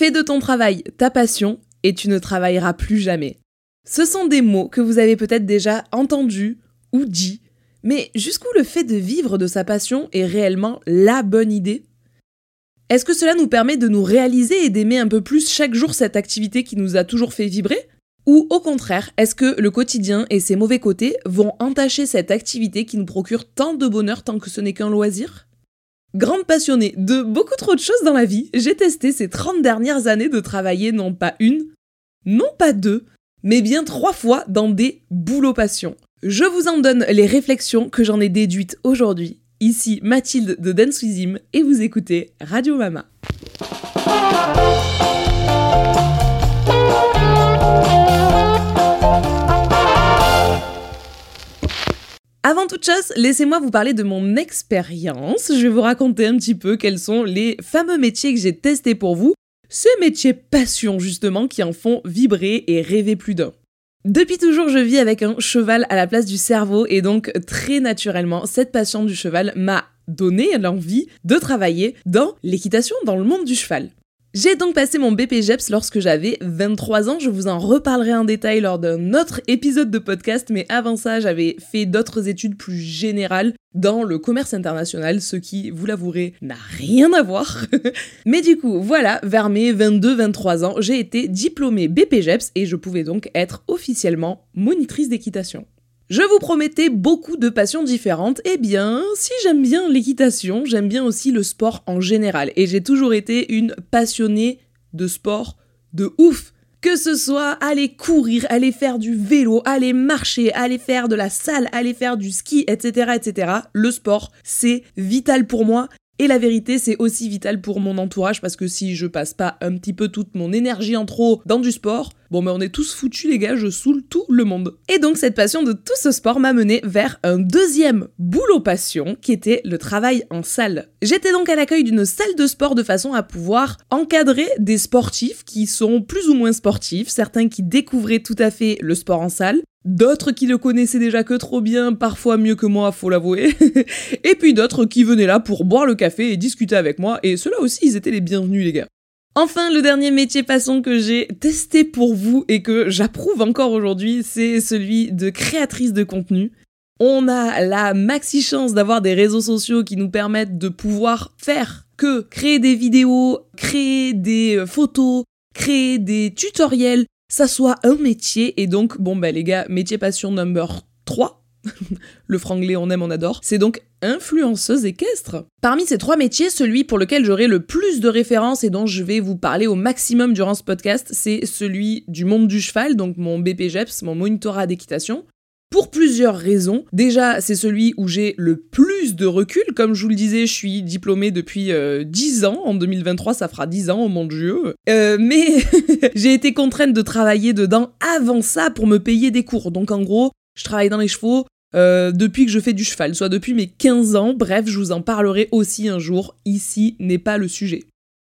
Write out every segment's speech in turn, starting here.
Fais de ton travail ta passion et tu ne travailleras plus jamais. Ce sont des mots que vous avez peut-être déjà entendus ou dit, mais jusqu'où le fait de vivre de sa passion est réellement la bonne idée? Est-ce que cela nous permet de nous réaliser et d'aimer un peu plus chaque jour cette activité qui nous a toujours fait vibrer? Ou au contraire, est-ce que le quotidien et ses mauvais côtés vont entacher cette activité qui nous procure tant de bonheur tant que ce n'est qu'un loisir? Grande passionnée de beaucoup trop de choses dans la vie, j'ai testé ces 30 dernières années de travailler non pas une, non pas deux, mais bien trois fois dans des boulots passion. Je vous en donne les réflexions que j'en ai déduites aujourd'hui. Ici Mathilde de Dance et vous écoutez Radio Mama. Avant toute chose, laissez-moi vous parler de mon expérience. Je vais vous raconter un petit peu quels sont les fameux métiers que j'ai testés pour vous. Ces métiers passion justement qui en font vibrer et rêver plus d'un. Depuis toujours, je vis avec un cheval à la place du cerveau et donc très naturellement, cette passion du cheval m'a donné l'envie de travailler dans l'équitation, dans le monde du cheval. J'ai donc passé mon BPGEPS lorsque j'avais 23 ans, je vous en reparlerai en détail lors d'un autre épisode de podcast, mais avant ça j'avais fait d'autres études plus générales dans le commerce international, ce qui, vous l'avouerez, n'a rien à voir. mais du coup, voilà, vers mes 22-23 ans, j'ai été diplômée BPGEPS et je pouvais donc être officiellement monitrice d'équitation. Je vous promettais beaucoup de passions différentes. Eh bien, si j'aime bien l'équitation, j'aime bien aussi le sport en général. Et j'ai toujours été une passionnée de sport de ouf. Que ce soit aller courir, aller faire du vélo, aller marcher, aller faire de la salle, aller faire du ski, etc., etc. Le sport, c'est vital pour moi et la vérité, c'est aussi vital pour mon entourage parce que si je passe pas un petit peu toute mon énergie en trop dans du sport, bon mais on est tous foutus les gars, je saoule tout le monde. Et donc cette passion de tout ce sport m'a mené vers un deuxième boulot passion qui était le travail en salle. J'étais donc à l'accueil d'une salle de sport de façon à pouvoir encadrer des sportifs qui sont plus ou moins sportifs, certains qui découvraient tout à fait le sport en salle, D'autres qui le connaissaient déjà que trop bien, parfois mieux que moi, faut l'avouer. et puis d'autres qui venaient là pour boire le café et discuter avec moi, et ceux-là aussi, ils étaient les bienvenus, les gars. Enfin, le dernier métier passant que j'ai testé pour vous et que j'approuve encore aujourd'hui, c'est celui de créatrice de contenu. On a la maxi chance d'avoir des réseaux sociaux qui nous permettent de pouvoir faire que créer des vidéos, créer des photos, créer des tutoriels, ça soit un métier. Et donc, bon, bah les gars, métier passion number 3. le franglais, on aime, on adore. C'est donc influenceuse équestre. Parmi ces trois métiers, celui pour lequel j'aurai le plus de références et dont je vais vous parler au maximum durant ce podcast, c'est celui du monde du cheval, donc mon BPGEPS, mon monitorat d'équitation. Pour plusieurs raisons. Déjà, c'est celui où j'ai le plus de recul. Comme je vous le disais, je suis diplômée depuis 10 euh, ans. En 2023, ça fera 10 ans, oh mon dieu. Euh, mais j'ai été contrainte de travailler dedans avant ça pour me payer des cours. Donc en gros, je travaille dans les chevaux euh, depuis que je fais du cheval, soit depuis mes 15 ans. Bref, je vous en parlerai aussi un jour. Ici n'est pas le sujet.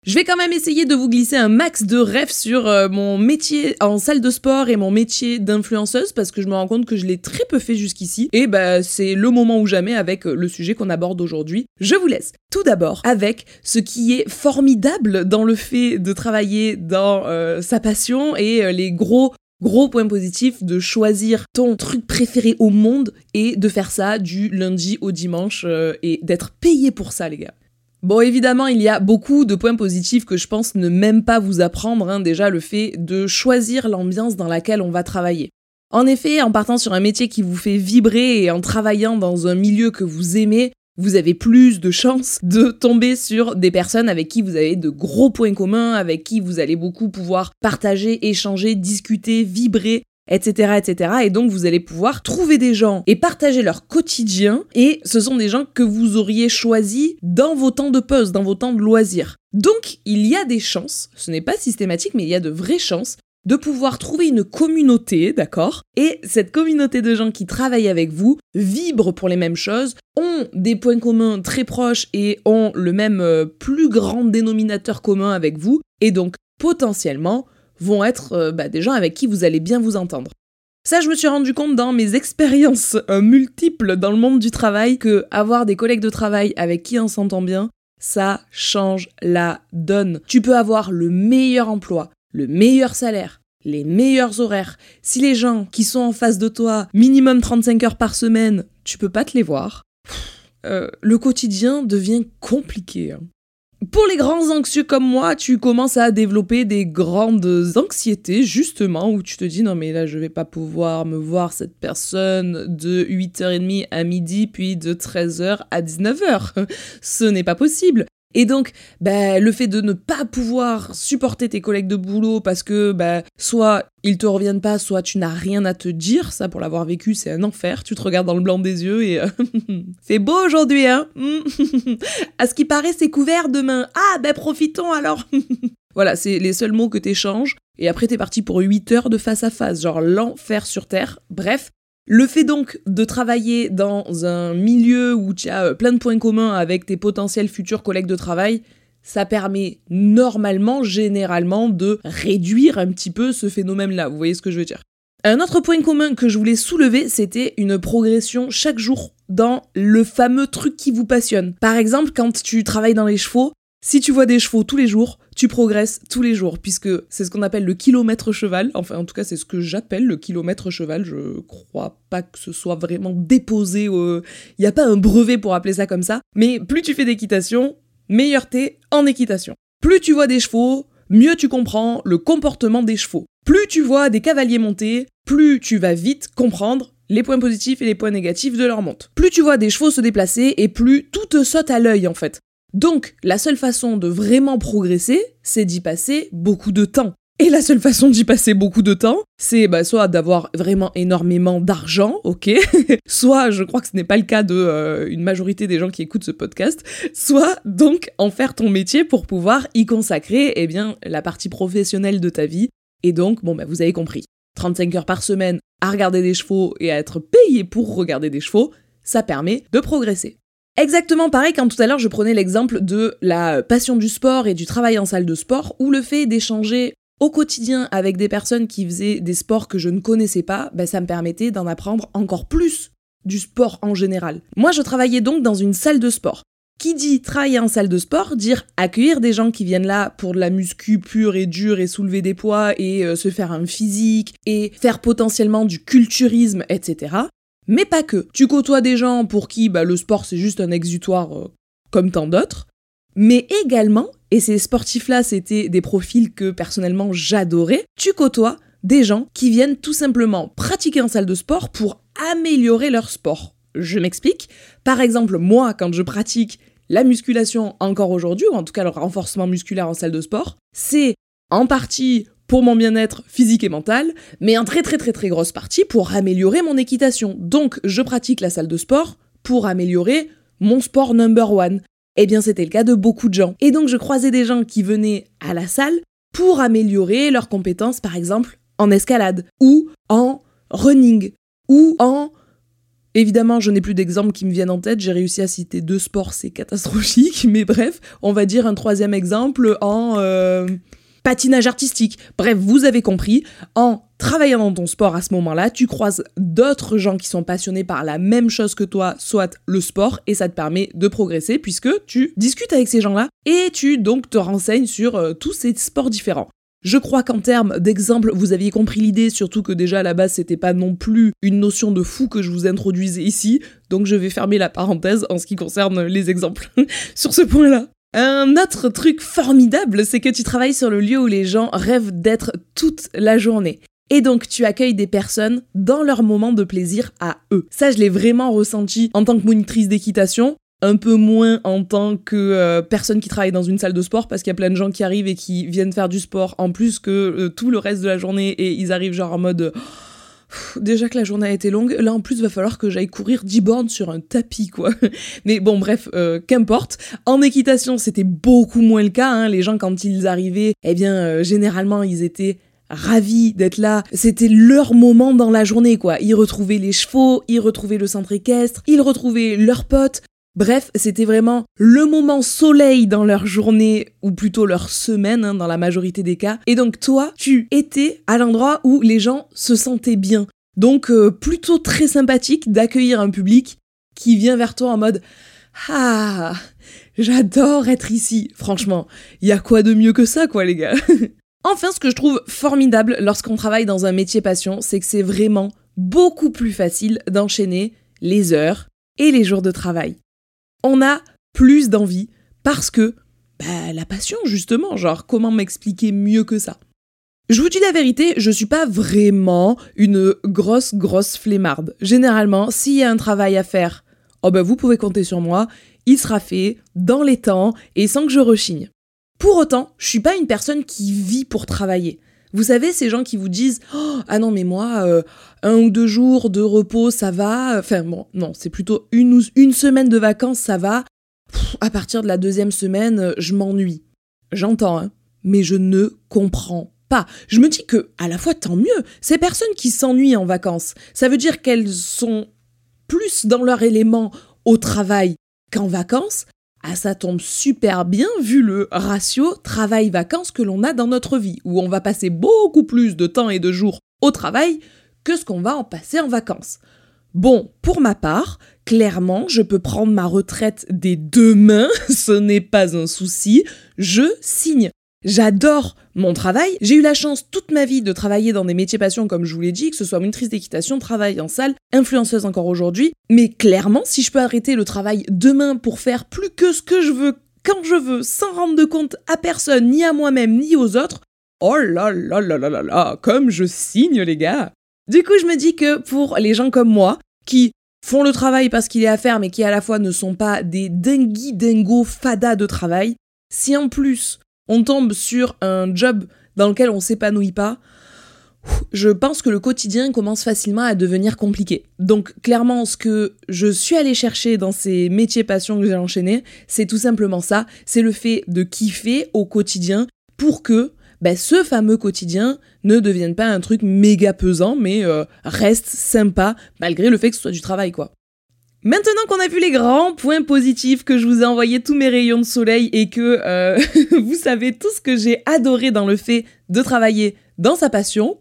Je vais quand même essayer de vous glisser un max de rêves sur euh, mon métier en salle de sport et mon métier d'influenceuse parce que je me rends compte que je l'ai très peu fait jusqu'ici et bah c'est le moment ou jamais avec euh, le sujet qu'on aborde aujourd'hui. Je vous laisse tout d'abord avec ce qui est formidable dans le fait de travailler dans sa passion et les gros Gros point positif de choisir ton truc préféré au monde et de faire ça du lundi au dimanche et d'être payé pour ça les gars. Bon, évidemment, il y a beaucoup de points positifs que je pense ne même pas vous apprendre, hein, déjà le fait de choisir l'ambiance dans laquelle on va travailler. En effet, en partant sur un métier qui vous fait vibrer et en travaillant dans un milieu que vous aimez, vous avez plus de chances de tomber sur des personnes avec qui vous avez de gros points communs, avec qui vous allez beaucoup pouvoir partager, échanger, discuter, vibrer, etc., etc. Et donc vous allez pouvoir trouver des gens et partager leur quotidien. Et ce sont des gens que vous auriez choisis dans vos temps de pause, dans vos temps de loisirs. Donc il y a des chances, ce n'est pas systématique, mais il y a de vraies chances de pouvoir trouver une communauté, d'accord? Et cette communauté de gens qui travaillent avec vous vibrent pour les mêmes choses, ont des points communs très proches et ont le même euh, plus grand dénominateur commun avec vous, et donc potentiellement vont être euh, bah, des gens avec qui vous allez bien vous entendre. Ça, je me suis rendu compte dans mes expériences euh, multiples dans le monde du travail que avoir des collègues de travail avec qui on s'entend bien, ça change la donne. Tu peux avoir le meilleur emploi, le meilleur salaire, les meilleurs horaires. Si les gens qui sont en face de toi, minimum 35 heures par semaine, tu peux pas te les voir. Euh, le quotidien devient compliqué. Hein. Pour les grands anxieux comme moi, tu commences à développer des grandes anxiétés, justement, où tu te dis non mais là je vais pas pouvoir me voir cette personne de 8h30 à midi, puis de 13h à 19h. Ce n'est pas possible. Et donc, bah, le fait de ne pas pouvoir supporter tes collègues de boulot parce que bah, soit ils te reviennent pas, soit tu n'as rien à te dire, ça pour l'avoir vécu c'est un enfer, tu te regardes dans le blanc des yeux et c'est beau aujourd'hui hein. À ce qui paraît c'est couvert demain, ah ben profitons alors. Voilà, c'est les seuls mots que t'échanges, et après t'es parti pour 8 heures de face à face, genre l'enfer sur Terre, bref, le fait donc de travailler dans un milieu où tu as euh, plein de points communs avec tes potentiels futurs collègues de travail, ça permet normalement, généralement, de réduire un petit peu ce phénomène-là. Vous voyez ce que je veux dire? Un autre point commun que je voulais soulever, c'était une progression chaque jour dans le fameux truc qui vous passionne. Par exemple, quand tu travailles dans les chevaux, si tu vois des chevaux tous les jours, tu progresses tous les jours, puisque c'est ce qu'on appelle le kilomètre cheval. Enfin, en tout cas, c'est ce que j'appelle le kilomètre cheval. Je crois pas que ce soit vraiment déposé. Il n'y a pas un brevet pour appeler ça comme ça. Mais plus tu fais d'équitation, meilleur t'es en équitation. Plus tu vois des chevaux, mieux tu comprends le comportement des chevaux. Plus tu vois des cavaliers monter, plus tu vas vite comprendre les points positifs et les points négatifs de leur monte. Plus tu vois des chevaux se déplacer et plus tout te saute à l'œil en fait. Donc, la seule façon de vraiment progresser, c'est d'y passer beaucoup de temps. Et la seule façon d'y passer beaucoup de temps, c'est bah, soit d'avoir vraiment énormément d'argent, ok, soit, je crois que ce n'est pas le cas de euh, une majorité des gens qui écoutent ce podcast, soit donc en faire ton métier pour pouvoir y consacrer, eh bien, la partie professionnelle de ta vie. Et donc, bon, bah, vous avez compris, 35 heures par semaine à regarder des chevaux et à être payé pour regarder des chevaux, ça permet de progresser. Exactement pareil quand tout à l'heure je prenais l'exemple de la passion du sport et du travail en salle de sport, où le fait d'échanger au quotidien avec des personnes qui faisaient des sports que je ne connaissais pas, ben ça me permettait d'en apprendre encore plus du sport en général. Moi je travaillais donc dans une salle de sport. Qui dit travailler en salle de sport, dire accueillir des gens qui viennent là pour de la muscu pure et dure et soulever des poids et euh, se faire un physique et faire potentiellement du culturisme, etc. Mais pas que. Tu côtoies des gens pour qui bah, le sport c'est juste un exutoire euh, comme tant d'autres, mais également, et ces sportifs-là c'était des profils que personnellement j'adorais, tu côtoies des gens qui viennent tout simplement pratiquer en salle de sport pour améliorer leur sport. Je m'explique. Par exemple, moi, quand je pratique la musculation encore aujourd'hui, ou en tout cas le renforcement musculaire en salle de sport, c'est en partie pour mon bien-être physique et mental, mais en très très très très grosse partie pour améliorer mon équitation. Donc je pratique la salle de sport pour améliorer mon sport number one. Eh bien c'était le cas de beaucoup de gens. Et donc je croisais des gens qui venaient à la salle pour améliorer leurs compétences par exemple en escalade ou en running ou en Évidemment, je n'ai plus d'exemples qui me viennent en tête, j'ai réussi à citer deux sports, c'est catastrophique, mais bref, on va dire un troisième exemple en... Euh, patinage artistique. Bref, vous avez compris, en travaillant dans ton sport à ce moment-là, tu croises d'autres gens qui sont passionnés par la même chose que toi, soit le sport, et ça te permet de progresser puisque tu discutes avec ces gens-là et tu donc te renseignes sur euh, tous ces sports différents. Je crois qu'en termes d'exemple, vous aviez compris l'idée, surtout que déjà à la base c'était pas non plus une notion de fou que je vous introduisais ici, donc je vais fermer la parenthèse en ce qui concerne les exemples sur ce point-là. Un autre truc formidable, c'est que tu travailles sur le lieu où les gens rêvent d'être toute la journée. Et donc tu accueilles des personnes dans leur moment de plaisir à eux. Ça, je l'ai vraiment ressenti en tant que monitrice d'équitation, un peu moins en tant que euh, personne qui travaille dans une salle de sport, parce qu'il y a plein de gens qui arrivent et qui viennent faire du sport en plus que euh, tout le reste de la journée, et ils arrivent genre en mode déjà que la journée a été longue, là en plus va falloir que j'aille courir 10 bornes sur un tapis quoi. Mais bon bref, euh, qu'importe. En équitation c'était beaucoup moins le cas, hein. les gens quand ils arrivaient, eh bien euh, généralement ils étaient ravis d'être là. C'était leur moment dans la journée, quoi. Ils retrouvaient les chevaux, ils retrouvaient le centre équestre, ils retrouvaient leurs potes, Bref, c'était vraiment le moment soleil dans leur journée, ou plutôt leur semaine, hein, dans la majorité des cas. Et donc toi, tu étais à l'endroit où les gens se sentaient bien. Donc euh, plutôt très sympathique d'accueillir un public qui vient vers toi en mode Ah, J'adore être ici, franchement. Il y a quoi de mieux que ça, quoi, les gars Enfin, ce que je trouve formidable lorsqu'on travaille dans un métier passion, c'est que c'est vraiment beaucoup plus facile d'enchaîner les heures et les jours de travail. On a plus d'envie parce que bah, la passion, justement, genre comment m'expliquer mieux que ça? Je vous dis la vérité, je suis pas vraiment une grosse, grosse flemmarde. Généralement, s'il y a un travail à faire, oh ben vous pouvez compter sur moi, il sera fait dans les temps et sans que je rechigne. Pour autant, je suis pas une personne qui vit pour travailler. Vous savez, ces gens qui vous disent oh, Ah non, mais moi, euh, un ou deux jours de repos, ça va. Enfin, bon, non, c'est plutôt une, une semaine de vacances, ça va. à partir de la deuxième semaine, je m'ennuie. J'entends, hein, mais je ne comprends pas. Je me dis que, à la fois, tant mieux. Ces personnes qui s'ennuient en vacances, ça veut dire qu'elles sont plus dans leur élément au travail qu'en vacances, ah, ça tombe super bien vu le ratio travail-vacances que l'on a dans notre vie, où on va passer beaucoup plus de temps et de jours au travail que ce qu'on va en passer en vacances. Bon, pour ma part, clairement, je peux prendre ma retraite des deux mains, ce n'est pas un souci, je signe. J'adore mon travail. J'ai eu la chance toute ma vie de travailler dans des métiers passion, comme je vous l'ai dit, que ce soit monitrice d'équitation, travail en salle, influenceuse encore aujourd'hui. Mais clairement, si je peux arrêter le travail demain pour faire plus que ce que je veux, quand je veux, sans rendre de compte à personne, ni à moi-même, ni aux autres, oh là là là là là là, comme je signe les gars. Du coup, je me dis que pour les gens comme moi, qui font le travail parce qu'il est à faire, mais qui à la fois ne sont pas des dinguis dingo fada de travail, si en plus on tombe sur un job dans lequel on s'épanouit pas, je pense que le quotidien commence facilement à devenir compliqué. Donc clairement, ce que je suis allée chercher dans ces métiers passion que j'ai enchaînés, c'est tout simplement ça, c'est le fait de kiffer au quotidien pour que ben, ce fameux quotidien ne devienne pas un truc méga pesant, mais euh, reste sympa malgré le fait que ce soit du travail, quoi. Maintenant qu'on a vu les grands points positifs, que je vous ai envoyé tous mes rayons de soleil et que euh, vous savez tout ce que j'ai adoré dans le fait de travailler dans sa passion,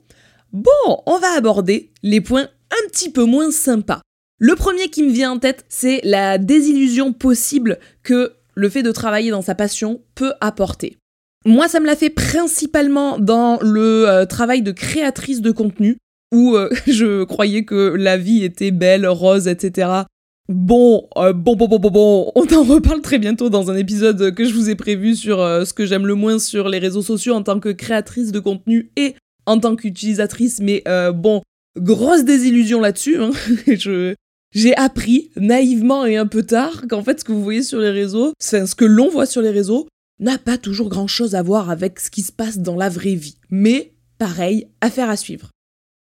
bon, on va aborder les points un petit peu moins sympas. Le premier qui me vient en tête, c'est la désillusion possible que le fait de travailler dans sa passion peut apporter. Moi, ça me l'a fait principalement dans le euh, travail de créatrice de contenu, où euh, je croyais que la vie était belle, rose, etc. Bon, euh, bon, bon, bon, bon, bon, on en reparle très bientôt dans un épisode que je vous ai prévu sur euh, ce que j'aime le moins sur les réseaux sociaux en tant que créatrice de contenu et en tant qu'utilisatrice, mais euh, bon, grosse désillusion là-dessus. Hein. j'ai appris naïvement et un peu tard qu'en fait ce que vous voyez sur les réseaux, c'est ce que l'on voit sur les réseaux, n'a pas toujours grand-chose à voir avec ce qui se passe dans la vraie vie. Mais pareil, affaire à suivre.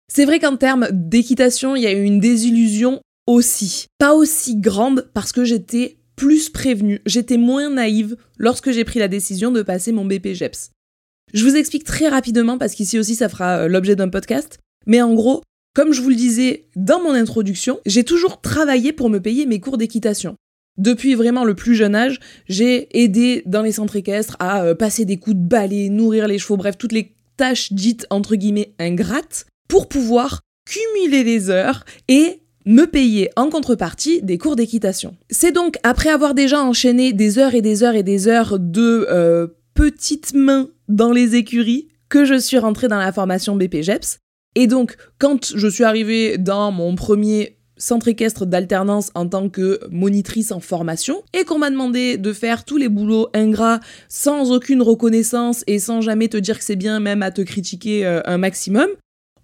C'est vrai qu'en termes d'équitation, il y a eu une désillusion aussi. Pas aussi grande parce que j'étais plus prévenue, j'étais moins naïve lorsque j'ai pris la décision de passer mon BPGEPS. Je vous explique très rapidement parce qu'ici aussi ça fera euh, l'objet d'un podcast, mais en gros, comme je vous le disais dans mon introduction, j'ai toujours travaillé pour me payer mes cours d'équitation. Depuis vraiment le plus jeune âge, j'ai aidé dans les centres équestres à euh, passer des coups de balai, nourrir les chevaux, bref, toutes les tâches dites entre guillemets ingrates pour pouvoir cumuler les heures et me payer en contrepartie des cours d'équitation. C'est donc après avoir déjà enchaîné des heures et des heures et des heures de euh, petites mains dans les écuries que je suis rentrée dans la formation BPGEPS. Et donc, quand je suis arrivée dans mon premier centre équestre d'alternance en tant que monitrice en formation et qu'on m'a demandé de faire tous les boulots ingrats sans aucune reconnaissance et sans jamais te dire que c'est bien même à te critiquer euh, un maximum,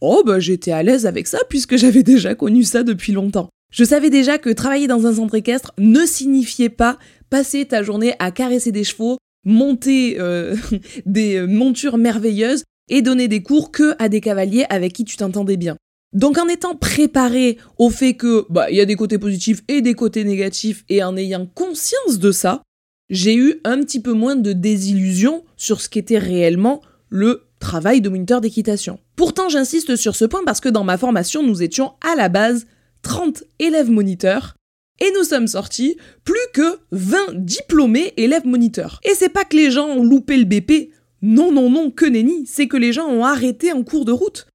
Oh bah j'étais à l'aise avec ça puisque j'avais déjà connu ça depuis longtemps. Je savais déjà que travailler dans un centre équestre ne signifiait pas passer ta journée à caresser des chevaux, monter euh, des montures merveilleuses et donner des cours que à des cavaliers avec qui tu t'entendais bien. Donc en étant préparé au fait que bah il y a des côtés positifs et des côtés négatifs et en ayant conscience de ça, j'ai eu un petit peu moins de désillusion sur ce qu'était réellement le travail de moniteur d'équitation. Pourtant, j'insiste sur ce point parce que dans ma formation, nous étions à la base 30 élèves moniteurs et nous sommes sortis plus que 20 diplômés élèves moniteurs. Et c'est pas que les gens ont loupé le BP, non, non, non, que nenni, c'est que les gens ont arrêté en cours de route.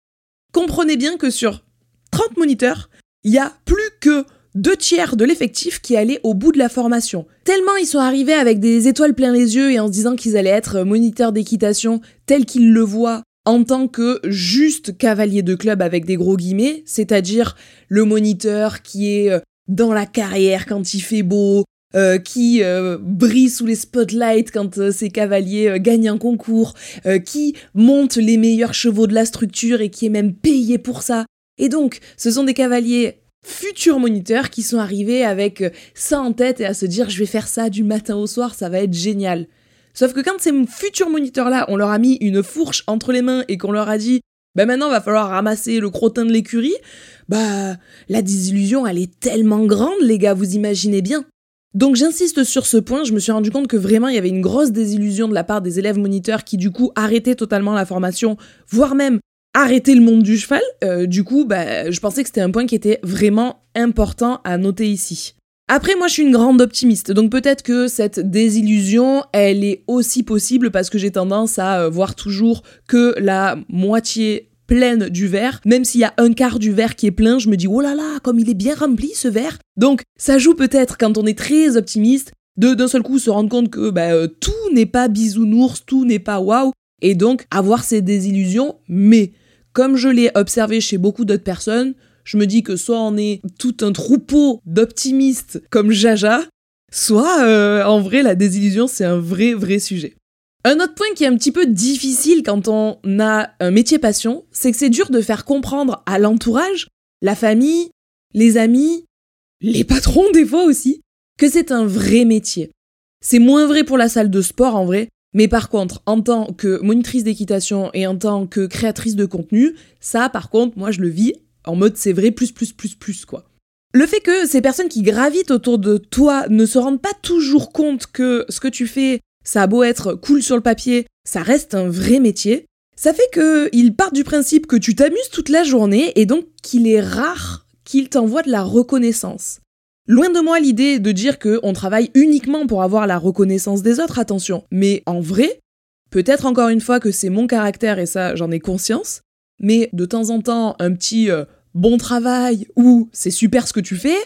Comprenez bien que sur 30 moniteurs, il y a plus que deux tiers de l'effectif qui allait au bout de la formation. Tellement ils sont arrivés avec des étoiles plein les yeux et en se disant qu'ils allaient être moniteurs d'équitation tels qu'ils le voient en tant que juste cavalier de club avec des gros guillemets, c'est-à-dire le moniteur qui est euh, dans la carrière quand il fait beau, euh, qui euh, brille sous les spotlights quand ses cavaliers gagnent un concours, qui monte les meilleurs chevaux de la structure et qui est même payé pour ça. Et donc, ce sont des cavaliers futurs moniteurs qui sont arrivés avec ça en tête et à se dire je vais faire ça du matin au soir, ça va être génial. Sauf que quand ces futurs moniteurs-là, on leur a mis une fourche entre les mains et qu'on leur a dit bah maintenant va falloir ramasser le crottin de l'écurie, bah la désillusion elle est tellement grande les gars, vous imaginez bien. Donc j'insiste sur ce point, je me suis rendu compte que vraiment il y avait une grosse désillusion de la part des élèves moniteurs qui du coup arrêtaient totalement la formation, voire même arrêtaient le monde du cheval. Euh, du coup, bah, je pensais que c'était un point qui était vraiment important à noter ici. Après, moi, je suis une grande optimiste, donc peut-être que cette désillusion, elle est aussi possible parce que j'ai tendance à euh, voir toujours que la moitié pleine du verre, même s'il y a un quart du verre qui est plein, je me dis oh là là, comme il est bien rempli ce verre. Donc, ça joue peut-être quand on est très optimiste de d'un seul coup se rendre compte que bah, euh, tout n'est pas bisounours, tout n'est pas waouh, et donc avoir ces désillusions. Mais comme je l'ai observé chez beaucoup d'autres personnes, je me dis que soit on est tout un troupeau d'optimistes comme Jaja, soit euh, en vrai la désillusion c'est un vrai vrai sujet. Un autre point qui est un petit peu difficile quand on a un métier passion, c'est que c'est dur de faire comprendre à l'entourage, la famille, les amis, les patrons des fois aussi, que c'est un vrai métier. C'est moins vrai pour la salle de sport en vrai, mais par contre, en tant que monitrice d'équitation et en tant que créatrice de contenu, ça par contre, moi je le vis en mode c'est vrai, plus, plus, plus, plus, quoi. Le fait que ces personnes qui gravitent autour de toi ne se rendent pas toujours compte que ce que tu fais, ça a beau être cool sur le papier, ça reste un vrai métier, ça fait qu'ils partent du principe que tu t'amuses toute la journée et donc qu'il est rare qu'ils t'envoient de la reconnaissance. Loin de moi l'idée de dire qu'on travaille uniquement pour avoir la reconnaissance des autres, attention. Mais en vrai, peut-être encore une fois que c'est mon caractère et ça j'en ai conscience, mais de temps en temps un petit euh, bon travail ou c'est super ce que tu fais,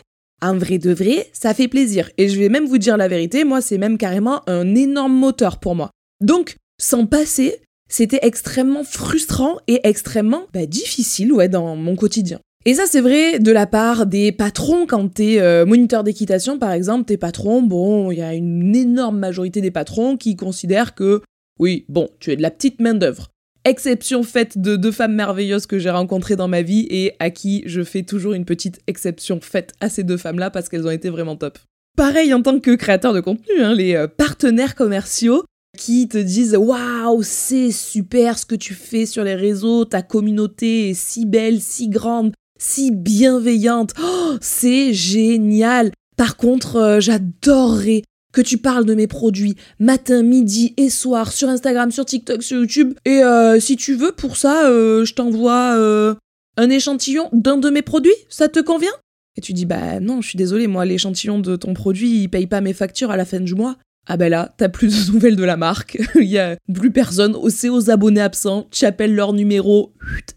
un vrai de vrai, ça fait plaisir. Et je vais même vous dire la vérité, moi c'est même carrément un énorme moteur pour moi. Donc, sans passer, c'était extrêmement frustrant et extrêmement bah, difficile ouais, dans mon quotidien. Et ça, c'est vrai de la part des patrons quand t'es euh, moniteur d'équitation, par exemple, tes patrons, bon, il y a une énorme majorité des patrons qui considèrent que, oui, bon, tu es de la petite main-d'œuvre exception faite de deux femmes merveilleuses que j'ai rencontrées dans ma vie et à qui je fais toujours une petite exception faite à ces deux femmes-là parce qu'elles ont été vraiment top. Pareil en tant que créateur de contenu, hein, les euh, partenaires commerciaux qui te disent waouh c'est super ce que tu fais sur les réseaux, ta communauté est si belle, si grande, si bienveillante, oh, c'est génial. Par contre, euh, j'adorerais que tu parles de mes produits matin, midi et soir sur Instagram, sur TikTok, sur YouTube. Et euh, si tu veux, pour ça, euh, je t'envoie euh, un échantillon d'un de mes produits. Ça te convient? Et tu dis, bah non, je suis désolée, moi, l'échantillon de ton produit, il paye pas mes factures à la fin du mois. Ah ben là, t'as plus de nouvelles de la marque, il y a plus personne, c'est aux abonnés absents, tu appelles leur numéro,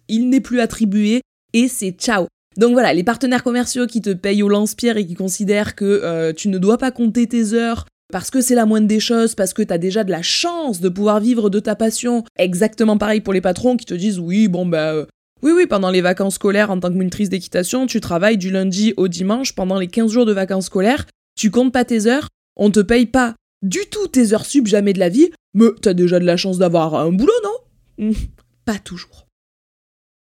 il n'est plus attribué, et c'est ciao. Donc voilà, les partenaires commerciaux qui te payent au lance-pierre et qui considèrent que euh, tu ne dois pas compter tes heures parce que c'est la moindre des choses, parce que tu as déjà de la chance de pouvoir vivre de ta passion. Exactement pareil pour les patrons qui te disent oui, bon bah euh, oui oui, pendant les vacances scolaires en tant que monitrice d'équitation, tu travailles du lundi au dimanche pendant les 15 jours de vacances scolaires, tu comptes pas tes heures, on te paye pas du tout tes heures sub jamais de la vie, mais t'as déjà de la chance d'avoir un boulot, non? Pas toujours.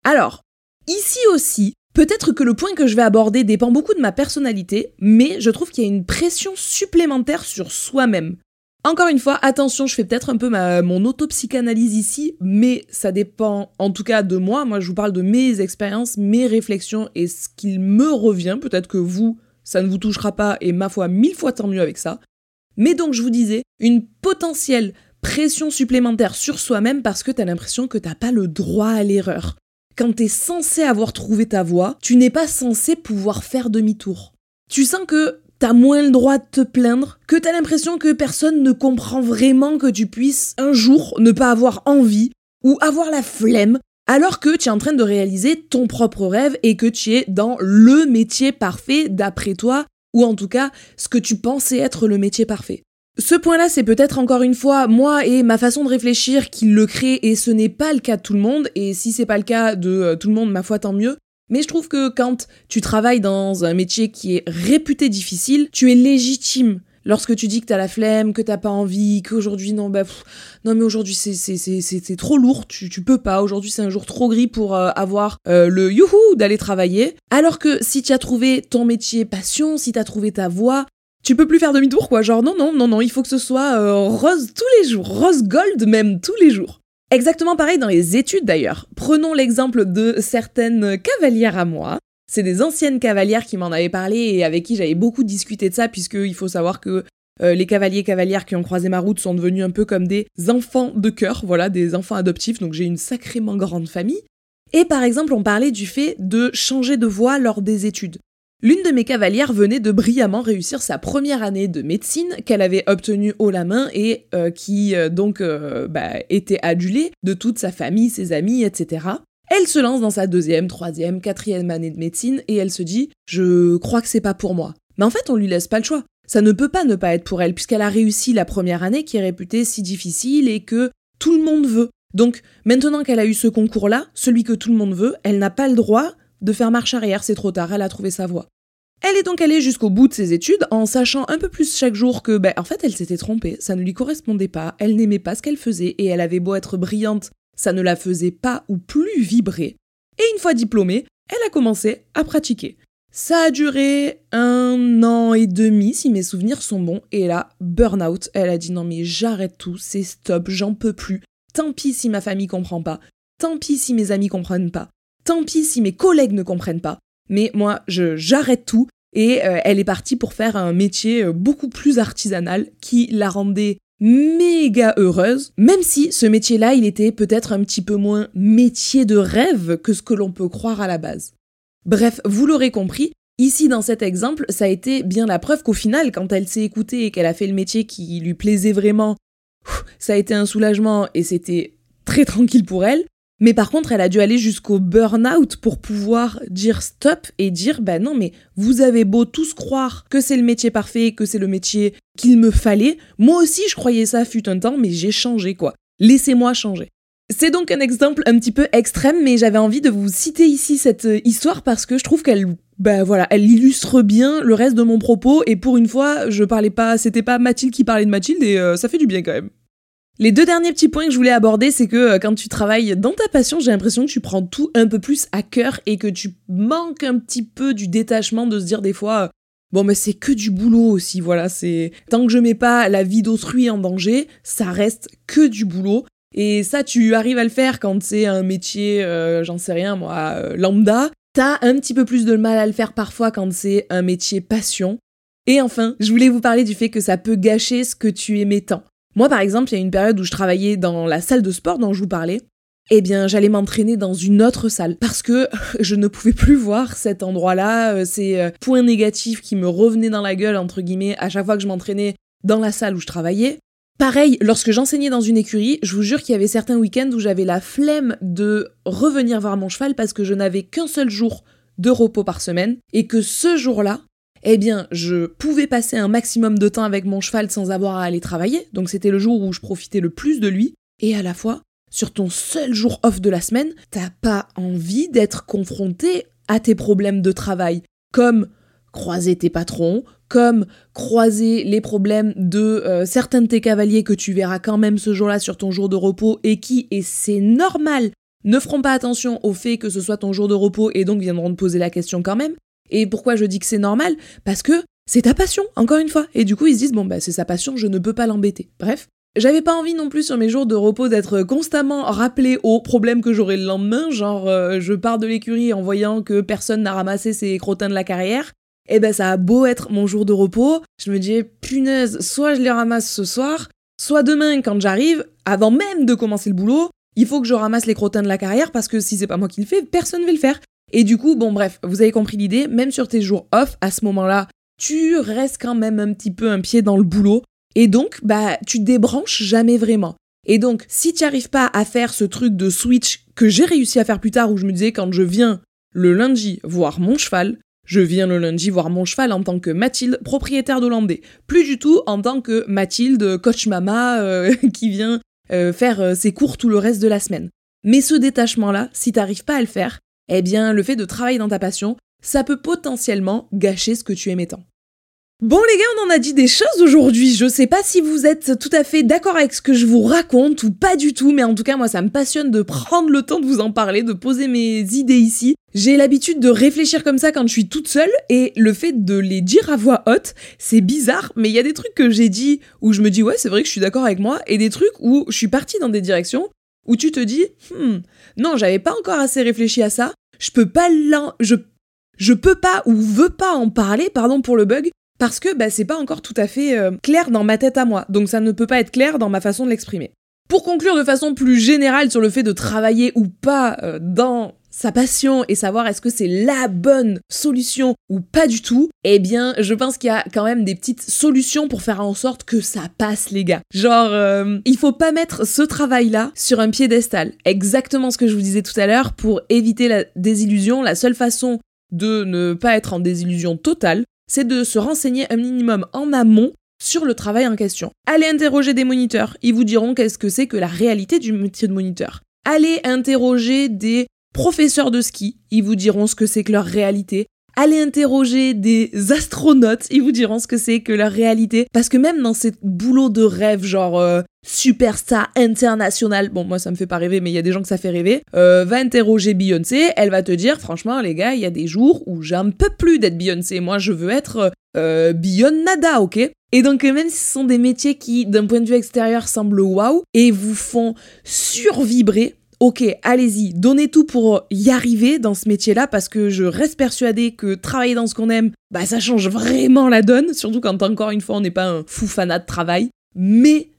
Alors, ici aussi, Peut-être que le point que je vais aborder dépend beaucoup de ma personnalité, mais je trouve qu'il y a une pression supplémentaire sur soi-même. Encore une fois, attention, je fais peut-être un peu mon autopsychanalyse ici, mais ça dépend en tout cas de moi. Moi, je vous parle de mes expériences, mes réflexions et ce qu'il me revient. Peut-être que vous, ça ne vous touchera pas et ma foi, mille fois tant mieux avec ça. Mais donc, je vous disais, une potentielle pression supplémentaire sur soi-même parce que t'as l'impression que t'as pas le droit à l'erreur quand t'es censé avoir trouvé ta voie, tu n'es pas censé pouvoir faire demi-tour. Tu sens que t'as moins le droit de te plaindre, que t'as l'impression que personne ne comprend vraiment que tu puisses un jour ne pas avoir envie, ou avoir la flemme, alors que tu es en train de réaliser ton propre rêve et que tu es dans le métier parfait d'après toi, ou en tout cas ce que tu pensais être le métier parfait. Ce point-là, c'est peut-être encore une fois moi et ma façon de réfléchir qui le crée et ce n'est pas le cas de tout le monde et si c'est pas le cas de euh, tout le monde, ma foi tant mieux. Mais je trouve que quand tu travailles dans un métier qui est réputé difficile, tu es légitime lorsque tu dis que t'as la flemme, que t'as pas envie, qu'aujourd'hui non bah non mais aujourd'hui c'est c'est c'est trop lourd, tu tu peux pas. Aujourd'hui c'est un jour trop gris pour euh, avoir euh, le youhou d'aller travailler. Alors que si tu as trouvé ton métier passion, si tu as trouvé ta voie, tu peux plus faire demi-tour, quoi. Genre, non, non, non, non, il faut que ce soit euh, rose tous les jours, rose gold même tous les jours. Exactement pareil dans les études d'ailleurs. Prenons l'exemple de certaines cavalières à moi. C'est des anciennes cavalières qui m'en avaient parlé et avec qui j'avais beaucoup discuté de ça, puisqu'il faut savoir que euh, les cavaliers cavalières qui ont croisé ma route sont devenus un peu comme des enfants de cœur, voilà, des enfants adoptifs, donc j'ai une sacrément grande famille. Et par exemple, on parlait du fait de changer de voie lors des études. L'une de mes cavalières venait de brillamment réussir sa première année de médecine qu'elle avait obtenue haut la main et euh, qui euh, donc euh, bah, était adulée de toute sa famille, ses amis, etc. Elle se lance dans sa deuxième, troisième, quatrième année de médecine et elle se dit je crois que c'est pas pour moi. Mais en fait, on lui laisse pas le choix. Ça ne peut pas ne pas être pour elle puisqu'elle a réussi la première année qui est réputée si difficile et que tout le monde veut. Donc maintenant qu'elle a eu ce concours-là, celui que tout le monde veut, elle n'a pas le droit de faire marche arrière, c'est trop tard, elle a trouvé sa voie. Elle est donc allée jusqu'au bout de ses études en sachant un peu plus chaque jour que, ben, en fait, elle s'était trompée, ça ne lui correspondait pas, elle n'aimait pas ce qu'elle faisait et elle avait beau être brillante, ça ne la faisait pas ou plus vibrer. Et une fois diplômée, elle a commencé à pratiquer. Ça a duré un an et demi, si mes souvenirs sont bons, et là, burn-out, elle a dit non mais j'arrête tout, c'est stop, j'en peux plus. Tant pis si ma famille comprend pas, tant pis si mes amis comprennent pas, Tant pis si mes collègues ne comprennent pas, mais moi, je j'arrête tout et euh, elle est partie pour faire un métier euh, beaucoup plus artisanal qui la rendait méga heureuse, même si ce métier-là, il était peut-être un petit peu moins métier de rêve que ce que l'on peut croire à la base. Bref, vous l'aurez compris, ici dans cet exemple, ça a été bien la preuve qu'au final, quand elle s'est écoutée et qu'elle a fait le métier qui lui plaisait vraiment, ça a été un soulagement et c'était très tranquille pour elle. Mais par contre, elle a dû aller jusqu'au burn-out pour pouvoir dire stop et dire ben non, mais vous avez beau tous croire que c'est le métier parfait, que c'est le métier qu'il me fallait. Moi aussi, je croyais ça fut un temps, mais j'ai changé quoi. Laissez-moi changer. C'est donc un exemple un petit peu extrême, mais j'avais envie de vous citer ici cette euh, histoire parce que je trouve qu'elle, ben voilà, elle illustre bien le reste de mon propos. Et pour une fois, je parlais pas, c'était pas Mathilde qui parlait de Mathilde et euh, ça fait du bien quand même. Les deux derniers petits points que je voulais aborder, c'est que euh, quand tu travailles dans ta passion, j'ai l'impression que tu prends tout un peu plus à cœur et que tu manques un petit peu du détachement de se dire des fois, euh, bon mais c'est que du boulot aussi, voilà, c'est tant que je mets pas la vie d'autrui en danger, ça reste que du boulot. Et ça, tu arrives à le faire quand c'est un métier, euh, j'en sais rien moi, lambda. T'as un petit peu plus de mal à le faire parfois quand c'est un métier passion. Et enfin, je voulais vous parler du fait que ça peut gâcher ce que tu aimais tant. Moi, par exemple, il y a une période où je travaillais dans la salle de sport dont je vous parlais. Eh bien, j'allais m'entraîner dans une autre salle parce que je ne pouvais plus voir cet endroit-là, euh, ces euh, points négatifs qui me revenaient dans la gueule, entre guillemets, à chaque fois que je m'entraînais dans la salle où je travaillais. Pareil, lorsque j'enseignais dans une écurie, je vous jure qu'il y avait certains week-ends où j'avais la flemme de revenir voir mon cheval parce que je n'avais qu'un seul jour de repos par semaine et que ce jour-là, eh bien, je pouvais passer un maximum de temps avec mon cheval sans avoir à aller travailler, donc c'était le jour où je profitais le plus de lui, et à la fois, sur ton seul jour off de la semaine, t'as pas envie d'être confronté à tes problèmes de travail, comme croiser tes patrons, comme croiser les problèmes de euh, certains de tes cavaliers que tu verras quand même ce jour-là sur ton jour de repos et qui, et c'est normal, ne feront pas attention au fait que ce soit ton jour de repos et donc viendront te poser la question quand même. Et pourquoi je dis que c'est normal? Parce que c'est ta passion, encore une fois. Et du coup, ils se disent, bon, bah, c'est sa passion, je ne peux pas l'embêter. Bref. J'avais pas envie non plus sur mes jours de repos d'être constamment rappelé aux problèmes que j'aurai le lendemain, genre euh, je pars de l'écurie en voyant que personne n'a ramassé ses crottins de la carrière. Et eh ben ça a beau être mon jour de repos, je me dis punaise, soit je les ramasse ce soir, soit demain quand j'arrive, avant même de commencer le boulot, il faut que je ramasse les crottins de la carrière parce que si c'est pas moi qui le fais, personne ne va le faire. Et du coup, bon bref, vous avez compris l'idée, même sur tes jours off, à ce moment-là, tu restes quand même un petit peu un pied dans le boulot. Et donc, bah, tu débranches jamais vraiment. Et donc, si tu n'arrives pas à faire ce truc de switch que j'ai réussi à faire plus tard où je me disais quand je viens le lundi voir mon cheval, je viens le lundi voir mon cheval en tant que Mathilde, propriétaire d'Hollandais. Plus du tout en tant que Mathilde, coach mama, euh, qui vient euh, faire euh, ses cours tout le reste de la semaine. Mais ce détachement-là, si t'arrives pas à le faire, eh bien, le fait de travailler dans ta passion, ça peut potentiellement gâcher ce que tu aimais tant. Bon les gars, on en a dit des choses aujourd'hui. Je sais pas si vous êtes tout à fait d'accord avec ce que je vous raconte ou pas du tout, mais en tout cas moi ça me passionne de prendre le temps de vous en parler, de poser mes idées ici. J'ai l'habitude de réfléchir comme ça quand je suis toute seule et le fait de les dire à voix haute, c'est bizarre, mais il y a des trucs que j'ai dit où je me dis ouais c'est vrai que je suis d'accord avec moi et des trucs où je suis partie dans des directions où tu te dis hmm, non j'avais pas encore assez réfléchi à ça, je peux pas je je peux pas ou veux pas en parler, pardon pour le bug, parce que bah, c'est pas encore tout à fait euh, clair dans ma tête à moi, donc ça ne peut pas être clair dans ma façon de l'exprimer. Pour conclure de façon plus générale sur le fait de travailler ou pas euh, dans sa passion et savoir est-ce que c'est la bonne solution ou pas du tout, eh bien, je pense qu'il y a quand même des petites solutions pour faire en sorte que ça passe, les gars. Genre, euh, il faut pas mettre ce travail-là sur un piédestal. Exactement ce que je vous disais tout à l'heure, pour éviter la désillusion, la seule façon de ne pas être en désillusion totale, c'est de se renseigner un minimum en amont sur le travail en question. Allez interroger des moniteurs, ils vous diront qu'est-ce que c'est que la réalité du métier de moniteur. Allez interroger des professeurs de ski, ils vous diront ce que c'est que leur réalité. Allez interroger des astronautes, ils vous diront ce que c'est que leur réalité. Parce que même dans ces boulots de rêve, genre euh, superstar international, bon moi ça me fait pas rêver, mais il y a des gens que ça fait rêver, euh, va interroger Beyoncé, elle va te dire franchement les gars, il y a des jours où j'en peux plus d'être Beyoncé, moi je veux être euh, Nada, ok? Et donc même si ce sont des métiers qui d'un point de vue extérieur semblent waouh et vous font survibrer, ok, allez-y, donnez tout pour y arriver dans ce métier-là parce que je reste persuadée que travailler dans ce qu'on aime, bah ça change vraiment la donne, surtout quand encore une fois on n'est pas un fou fanat de travail. Mais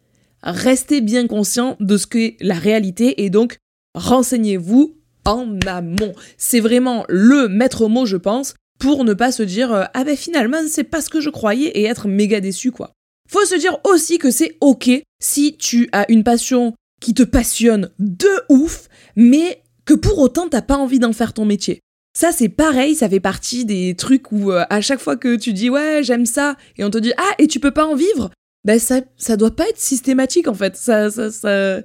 restez bien conscient de ce qu'est la réalité et donc renseignez-vous en amont. C'est vraiment le maître mot, je pense, pour ne pas se dire euh, ah ben finalement c'est pas ce que je croyais et être méga déçu quoi. Faut se dire aussi que c'est ok si tu as une passion qui te passionne de ouf, mais que pour autant t'as pas envie d'en faire ton métier. Ça c'est pareil, ça fait partie des trucs où euh, à chaque fois que tu dis ouais j'aime ça et on te dit ah et tu peux pas en vivre, ben ça ça doit pas être systématique en fait. Ça ça, ça...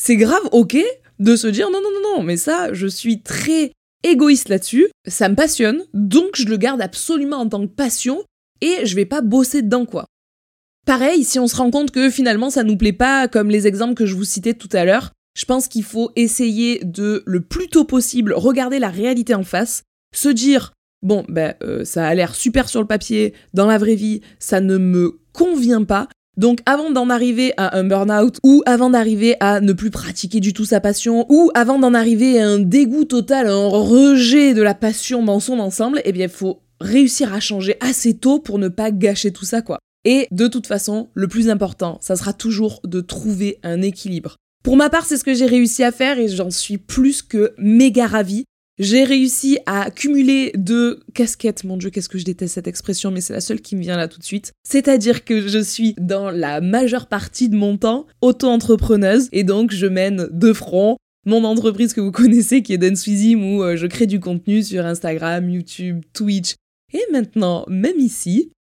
c'est grave ok de se dire non non non non mais ça je suis très égoïste là-dessus, ça me passionne donc je le garde absolument en tant que passion et je vais pas bosser dedans quoi. Pareil, si on se rend compte que finalement ça nous plaît pas, comme les exemples que je vous citais tout à l'heure, je pense qu'il faut essayer de, le plus tôt possible, regarder la réalité en face, se dire, bon, ben, euh, ça a l'air super sur le papier, dans la vraie vie, ça ne me convient pas. Donc avant d'en arriver à un burn-out, ou avant d'arriver à ne plus pratiquer du tout sa passion, ou avant d'en arriver à un dégoût total, un rejet de la passion dans son ensemble, eh bien il faut réussir à changer assez tôt pour ne pas gâcher tout ça, quoi. Et de toute façon, le plus important, ça sera toujours de trouver un équilibre. Pour ma part, c'est ce que j'ai réussi à faire et j'en suis plus que méga ravie. J'ai réussi à cumuler deux casquettes. Mon dieu, qu'est-ce que je déteste cette expression, mais c'est la seule qui me vient là tout de suite. C'est-à-dire que je suis dans la majeure partie de mon temps auto-entrepreneuse et donc je mène de front mon entreprise que vous connaissez qui est Denswizim où euh, je crée du contenu sur Instagram, YouTube, Twitch et maintenant même ici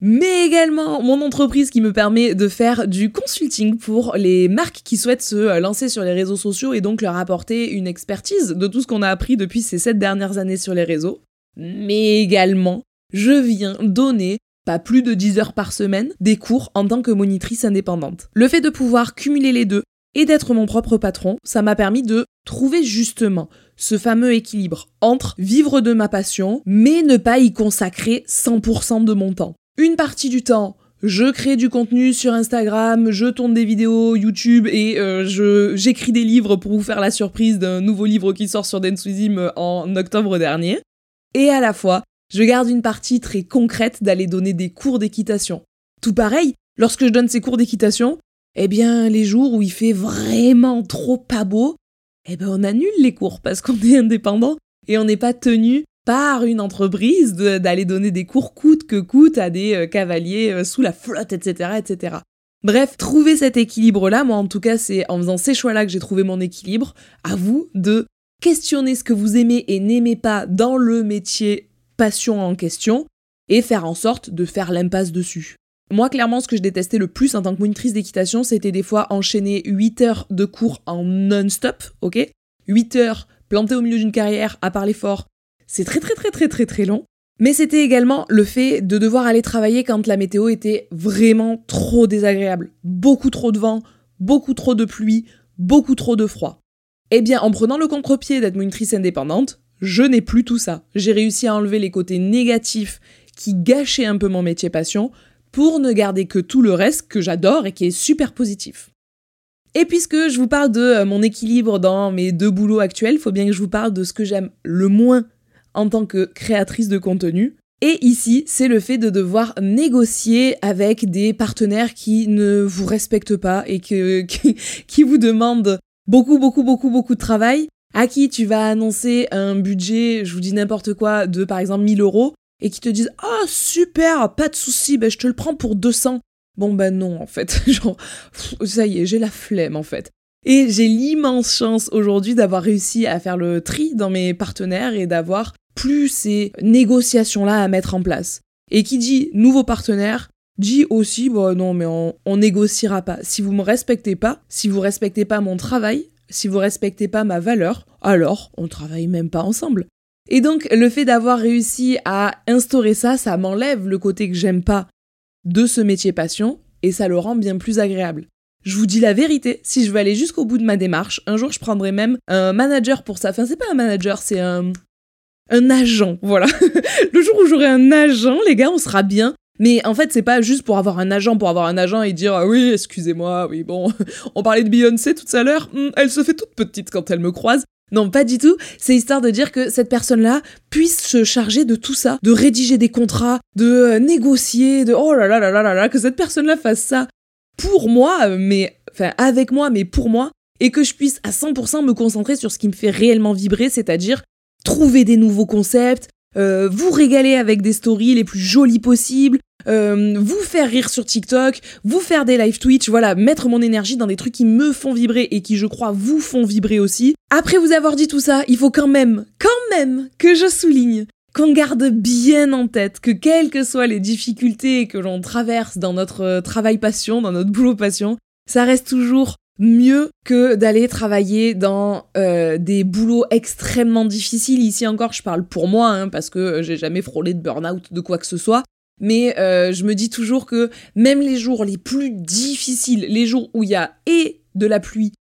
mais également mon entreprise qui me permet de faire du consulting pour les marques qui souhaitent se euh, lancer sur les réseaux sociaux et donc leur apporter une expertise de tout ce qu'on a appris depuis ces sept dernières années sur les réseaux. Mais également, je viens donner pas plus de 10 heures par semaine, des cours en tant que monitrice indépendante. Le fait de pouvoir cumuler les deux et d'être mon propre patron, ça m'a permis de trouver justement ce fameux équilibre entre vivre de ma passion, mais ne pas y consacrer 100% de mon temps. Une partie du temps, je crée du contenu sur Instagram, je tourne des vidéos YouTube et euh, je j'écris des livres pour vous faire la surprise d'un nouveau livre qui sort sur Denswizim en octobre dernier. Et à la fois, je garde une partie très concrète d'aller donner des cours d'équitation. Tout pareil, lorsque je donne ces cours d'équitation, eh bien, les jours où il fait vraiment trop pas beau, eh ben, on annule les cours parce qu'on est indépendant et on n'est pas tenu par une entreprise d'aller donner des cours coûte que coûte à des euh, cavaliers euh, sous la flotte, etc., etc. Bref, trouver cet équilibre-là, moi en tout cas, c'est en faisant ces choix-là que j'ai trouvé mon équilibre. À vous de questionner ce que vous aimez et n'aimez pas dans le métier passion en question et faire en sorte de faire l'impasse dessus. Moi, clairement, ce que je détestais le plus en tant que monitrice d'équitation, c'était des fois enchaîner 8 heures de cours en non-stop, ok? 8 heures plantées au milieu d'une carrière à parler fort, c'est très très très très très long. Mais c'était également le fait de devoir aller travailler quand la météo était vraiment trop désagréable. Beaucoup trop de vent, beaucoup trop de pluie, beaucoup trop de froid. Eh bien, en prenant le contre-pied d'être monitrice indépendante, je n'ai plus tout ça. J'ai réussi à enlever les côtés négatifs qui gâchaient un peu mon métier passion pour ne garder que tout le reste que j'adore et qui est super positif. Et puisque je vous parle de euh, mon équilibre dans mes deux boulots actuels, il faut bien que je vous parle de ce que j'aime le moins en tant que créatrice de contenu. Et ici, c'est le fait de devoir négocier avec des partenaires qui ne vous respectent pas et qui, vous demandent beaucoup, beaucoup, beaucoup, beaucoup de travail, à qui tu vas annoncer un budget, je vous dis n'importe quoi, de par exemple 1000 euros, et qui te disent Ah, super, pas de souci, ben, je te le prends pour 200. Bon, ben non, en fait. Genre, ça y est, j'ai la flemme, en fait. Et j'ai l'immense chance aujourd'hui d'avoir réussi à faire le tri dans mes partenaires et d'avoir plus ces négociations-là à mettre en place. Et qui dit nouveau partenaire, dit aussi, bon non, mais on, on négociera pas. Si vous me respectez pas, si vous respectez pas mon travail, si vous respectez pas ma valeur, alors on travaille même pas ensemble. Et donc, le fait d'avoir réussi à instaurer ça, ça m'enlève le côté que j'aime pas de ce métier passion et ça le rend bien plus agréable. Je vous dis la vérité, si je veux aller jusqu'au bout de ma démarche, un jour je prendrai même un manager pour ça. Enfin, c'est pas un manager, c'est un, un agent, voilà. le jour où j'aurai un agent, les gars, on sera bien. Mais en fait, c'est pas juste pour avoir un agent, pour avoir un agent et dire ah oui, excusez-moi, oui, bon, on parlait de Beyoncé tout à l'heure, hmm, elle se fait toute petite quand elle me croise. Non, pas du tout. C'est histoire de dire que cette personne-là puisse se charger de tout ça, de rédiger des contrats, de euh, négocier, de oh là là là là là là, que cette personne-là fasse ça pour moi, mais enfin avec moi, mais pour moi, et que je puisse à 100% me concentrer sur ce qui me fait réellement vibrer, c'est-à-dire trouver des nouveaux concepts, euh, vous régaler avec des stories les plus jolies possibles, euh, vous faire rire sur TikTok, vous faire des live Twitch, voilà, mettre mon énergie dans des trucs qui me font vibrer et qui, je crois, vous font vibrer aussi. Après vous avoir dit tout ça, il faut quand même, quand même, que je souligne qu'on garde bien en tête que quelles que soient les difficultés que l'on traverse dans notre euh, travail passion, dans notre boulot passion, ça reste toujours mieux que d'aller travailler dans euh, des boulots extrêmement difficiles. Ici encore, je parle pour moi, hein, parce que j'ai jamais frôlé de burn-out de quoi que ce soit. Mais euh, je me dis toujours que même les jours les plus difficiles, les jours où il y a et de la pluie,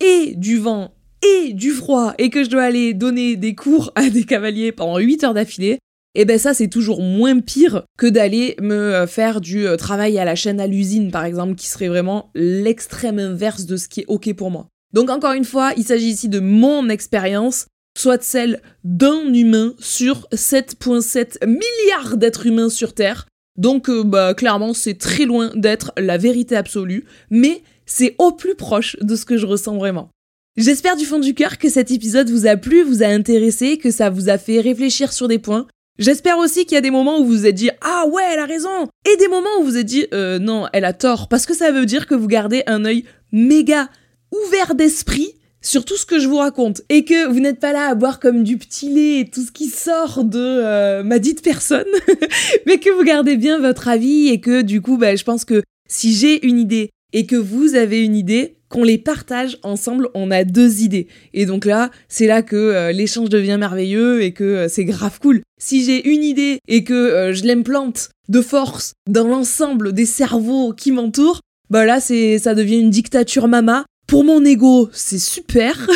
et du vent, et du froid, et que je dois aller donner des cours à des cavaliers pendant 8 heures d'affilée, et eh ben ça c'est toujours moins pire que d'aller me euh, faire du euh, travail à la chaîne à l'usine par exemple, qui serait vraiment l'extrême inverse de ce qui est ok pour moi. Donc encore une fois, il s'agit ici de mon expérience, soit celle d'un humain sur 7,7 milliards d'êtres humains sur Terre. Donc euh, bah clairement c'est très loin d'être la vérité absolue, mais c'est au plus proche de ce que je ressens vraiment. J'espère du fond du cœur que cet épisode vous a plu, vous a intéressé, que ça vous a fait réfléchir sur des points. J'espère aussi qu'il y a des moments où vous vous êtes dit ah ouais elle a raison! Et des moments où vous vous êtes dit euh, non elle a tort! Parce que ça veut dire que vous gardez un œil méga ouvert d'esprit sur tout ce que je vous raconte. Et que vous n'êtes pas là à boire comme du petit lait et tout ce qui sort de euh, ma dite personne mais que vous gardez bien votre avis et que du coup bah, je pense que si j'ai une idée et que vous avez une idée qu'on les partage ensemble, on a deux idées. Et donc là, c'est là que euh, l'échange devient merveilleux et que euh, c'est grave cool. Si j'ai une idée et que euh, je l'implante de force dans l'ensemble des cerveaux qui m'entourent, bah là, c'est ça devient une dictature mama. Pour mon ego, c'est super.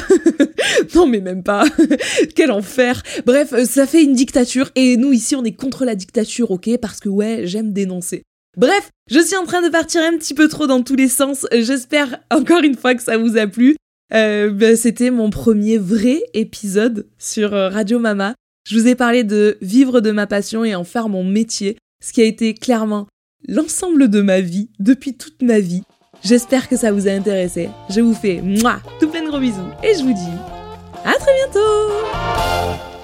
non, mais même pas. Quel enfer. Bref, ça fait une dictature et nous ici, on est contre la dictature, ok? Parce que ouais, j'aime dénoncer. Bref, je suis en train de partir un petit peu trop dans tous les sens. J'espère encore une fois que ça vous a plu. Euh, ben, C'était mon premier vrai épisode sur euh, Radio Mama. Je vous ai parlé de vivre de ma passion et en faire mon métier, ce qui a été clairement l'ensemble de ma vie, depuis toute ma vie. J'espère que ça vous a intéressé. Je vous fais moi tout plein de gros bisous et je vous dis à très bientôt